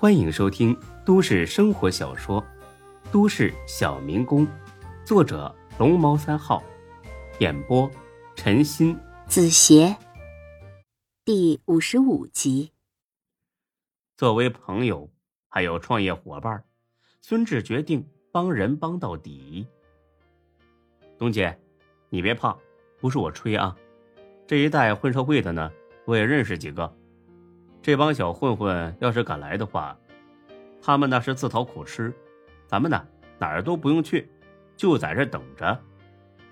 欢迎收听都市生活小说《都市小民工》，作者龙猫三号，演播陈鑫、子邪，第五十五集。作为朋友，还有创业伙伴，孙志决定帮人帮到底。董姐，你别怕，不是我吹啊，这一带混社会的呢，我也认识几个。这帮小混混要是敢来的话，他们那是自讨苦吃。咱们呢哪儿都不用去，就在这等着，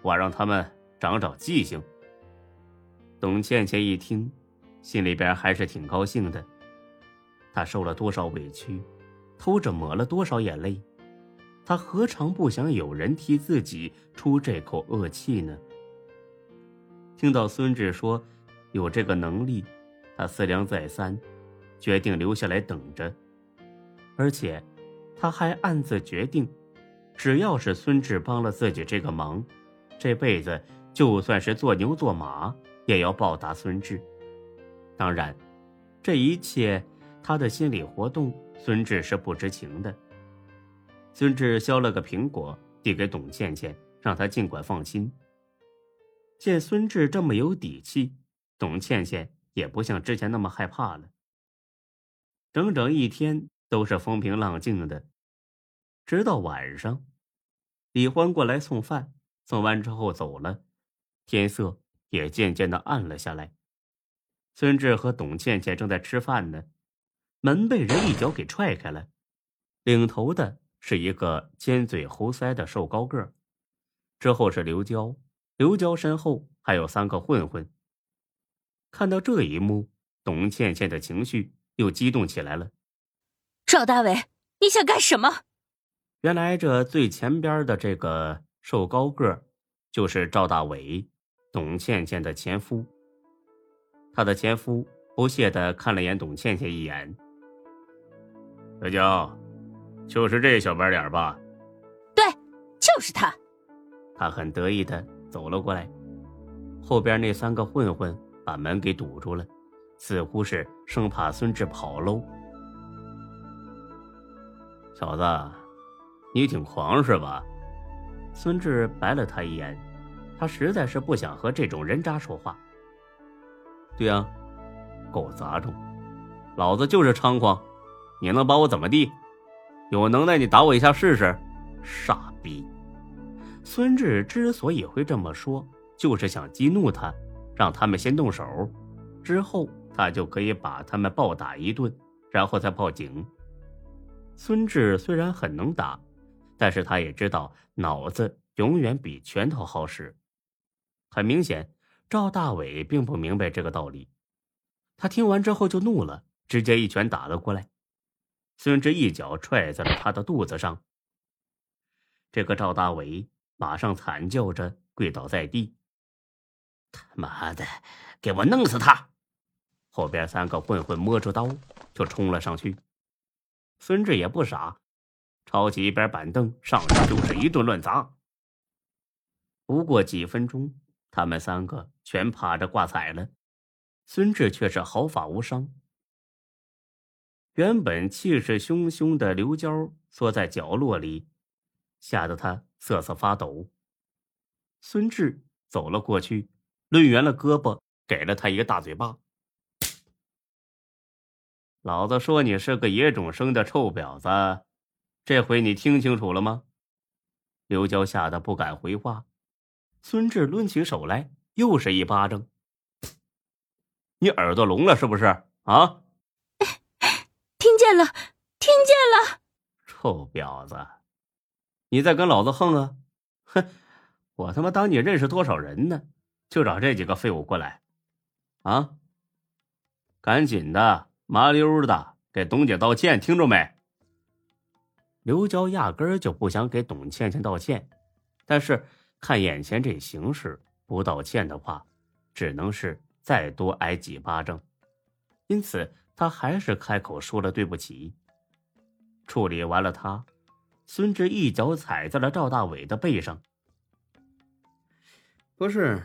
我让他们长长记性。董倩倩一听，心里边还是挺高兴的。她受了多少委屈，偷着抹了多少眼泪，她何尝不想有人替自己出这口恶气呢？听到孙志说有这个能力。他思量再三，决定留下来等着。而且，他还暗自决定，只要是孙志帮了自己这个忙，这辈子就算是做牛做马，也要报答孙志。当然，这一切他的心理活动，孙志是不知情的。孙志削了个苹果，递给董倩倩，让她尽管放心。见孙志这么有底气，董倩倩。也不像之前那么害怕了。整整一天都是风平浪静的，直到晚上，李欢过来送饭，送完之后走了，天色也渐渐的暗了下来。孙志和董倩倩正在吃饭呢，门被人一脚给踹开了，领头的是一个尖嘴猴腮的瘦高个之后是刘娇，刘娇身后还有三个混混。看到这一幕，董倩倩的情绪又激动起来了。赵大伟，你想干什么？原来这最前边的这个瘦高个就是赵大伟，董倩倩的前夫。他的前夫不屑的看了眼董倩倩一眼：“小娇，就是这小白脸吧？”“对，就是他。”他很得意的走了过来，后边那三个混混。把门给堵住了，似乎是生怕孙志跑喽。小子，你挺狂是吧？孙志白了他一眼，他实在是不想和这种人渣说话。对呀，狗杂种，老子就是猖狂，你能把我怎么地？有能耐你打我一下试试！傻逼！孙志之所以会这么说，就是想激怒他。让他们先动手，之后他就可以把他们暴打一顿，然后再报警。孙志虽然很能打，但是他也知道脑子永远比拳头好使。很明显，赵大伟并不明白这个道理。他听完之后就怒了，直接一拳打了过来。孙志一脚踹在了他的肚子上。这个赵大伟马上惨叫着跪倒在地。他妈的，给我弄死他！后边三个混混摸出刀就冲了上去。孙志也不傻，抄起一边板凳上去就是一顿乱砸。不过几分钟，他们三个全趴着挂彩了，孙志却是毫发无伤。原本气势汹汹的刘娇缩在角落里，吓得他瑟瑟发抖。孙志走了过去。抡圆了胳膊，给了他一个大嘴巴。老子说你是个野种生的臭婊子，这回你听清楚了吗？刘娇吓得不敢回话。孙志抡起手来，又是一巴掌。你耳朵聋了是不是啊？听见了，听见了。臭婊子，你在跟老子横啊？哼，我他妈当你认识多少人呢？就找这几个废物过来，啊！赶紧的，麻溜的给董姐道歉，听着没？刘娇压根儿就不想给董倩倩道歉，但是看眼前这形势，不道歉的话，只能是再多挨几巴掌，因此他还是开口说了对不起。处理完了他，孙志一脚踩在了赵大伟的背上，不是。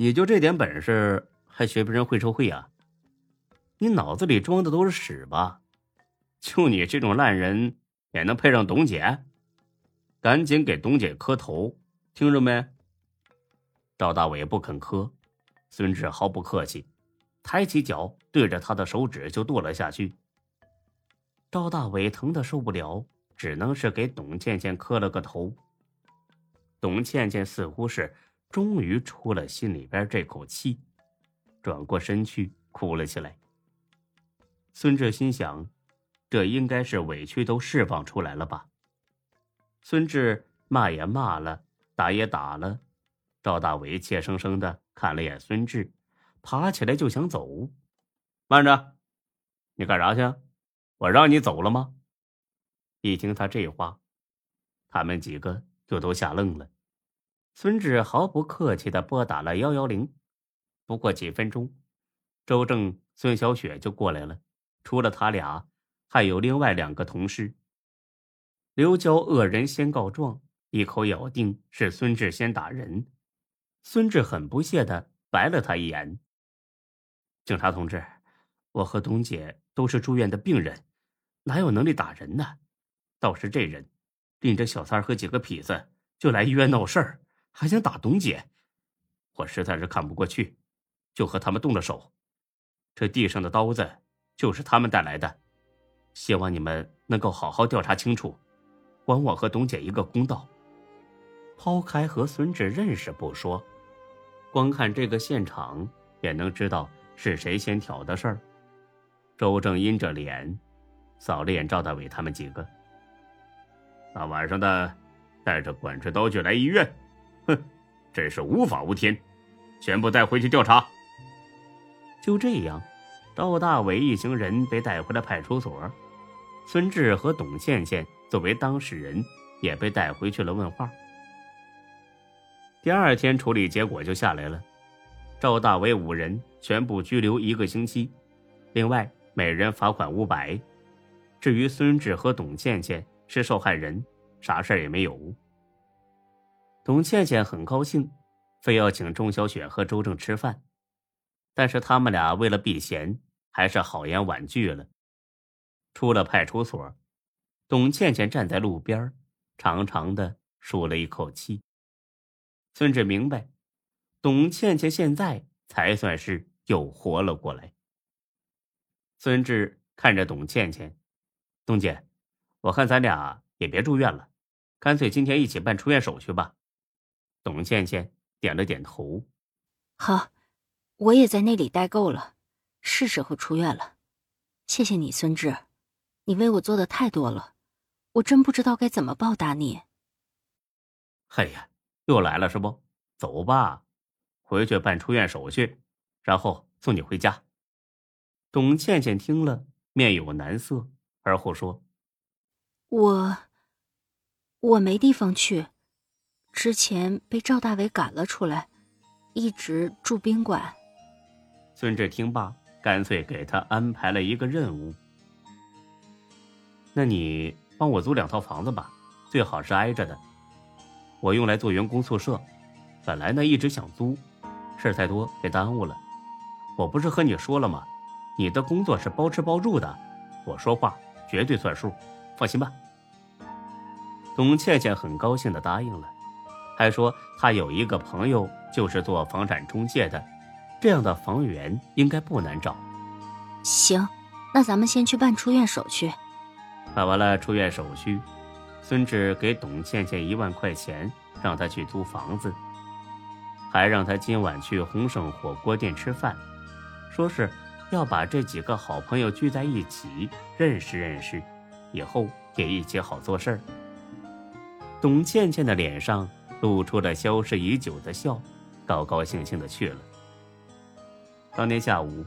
你就这点本事，还学别人会抽会啊？你脑子里装的都是屎吧？就你这种烂人也能配上董姐？赶紧给董姐磕头，听着没？赵大伟不肯磕，孙志毫不客气，抬起脚对着他的手指就剁了下去。赵大伟疼得受不了，只能是给董倩倩磕了个头。董倩倩似乎是终于出了心里边这口气，转过身去哭了起来。孙志心想，这应该是委屈都释放出来了吧。孙志骂也骂了，打也打了。赵大伟怯生生的看了眼孙志，爬起来就想走。慢着，你干啥去？我让你走了吗？一听他这话，他们几个就都吓愣了。孙志毫不客气的拨打了幺幺零。不过几分钟，周正、孙小雪就过来了。除了他俩，还有另外两个同事。刘娇恶人先告状，一口咬定是孙志先打人。孙志很不屑的白了他一眼：“警察同志，我和董姐都是住院的病人，哪有能力打人呢？倒是这人，拎着小三和几个痞子就来医院闹事儿，还想打董姐，我实在是看不过去，就和他们动了手。这地上的刀子就是他们带来的，希望你们能够好好调查清楚，还我和董姐一个公道。”抛开和孙志认识不说，光看这个现场也能知道是谁先挑的事儿。周正阴着脸，扫了眼赵大伟他们几个。大晚上的，带着管制刀具来医院，哼，真是无法无天！全部带回去调查。就这样，赵大伟一行人被带回了派出所，孙志和董倩倩作为当事人也被带回去了问话。第二天处理结果就下来了，赵大伟五人全部拘留一个星期，另外每人罚款五百。至于孙志和董倩倩是受害人，啥事儿也没有。董倩倩很高兴，非要请钟小雪和周正吃饭，但是他们俩为了避嫌，还是好言婉拒了。出了派出所，董倩倩站在路边，长长的舒了一口气。孙志明白，董倩倩现在才算是又活了过来。孙志看着董倩倩：“董姐，我看咱俩也别住院了，干脆今天一起办出院手续吧。”董倩倩点了点头：“好，我也在那里待够了，是时候出院了。谢谢你，孙志，你为我做的太多了，我真不知道该怎么报答你。”哎呀。又来了是不？走吧，回去办出院手续，然后送你回家。董倩倩听了，面有难色，而后说：“我我没地方去，之前被赵大伟赶了出来，一直住宾馆。”孙志听罢，干脆给他安排了一个任务：“那你帮我租两套房子吧，最好是挨着的。”我用来做员工宿舍，本来呢一直想租，事儿太多给耽误了。我不是和你说了吗？你的工作是包吃包住的，我说话绝对算数，放心吧。董倩倩很高兴的答应了，还说他有一个朋友就是做房产中介的，这样的房源应该不难找。行，那咱们先去办出院手续。办完了出院手续。孙志给董倩倩一万块钱，让她去租房子，还让她今晚去鸿盛火锅店吃饭，说是要把这几个好朋友聚在一起，认识认识，以后也一起好做事儿。董倩倩的脸上露出了消失已久的笑，高高兴兴的去了。当天下午，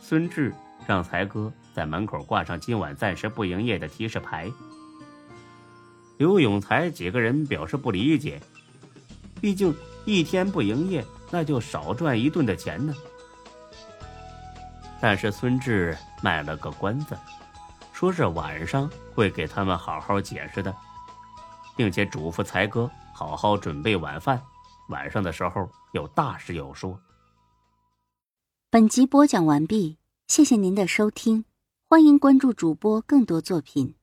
孙志让才哥在门口挂上今晚暂时不营业的提示牌。刘永才几个人表示不理解，毕竟一天不营业，那就少赚一顿的钱呢。但是孙志卖了个关子，说是晚上会给他们好好解释的，并且嘱咐才哥好好准备晚饭，晚上的时候有大事要说。本集播讲完毕，谢谢您的收听。欢迎关注主播更多作品。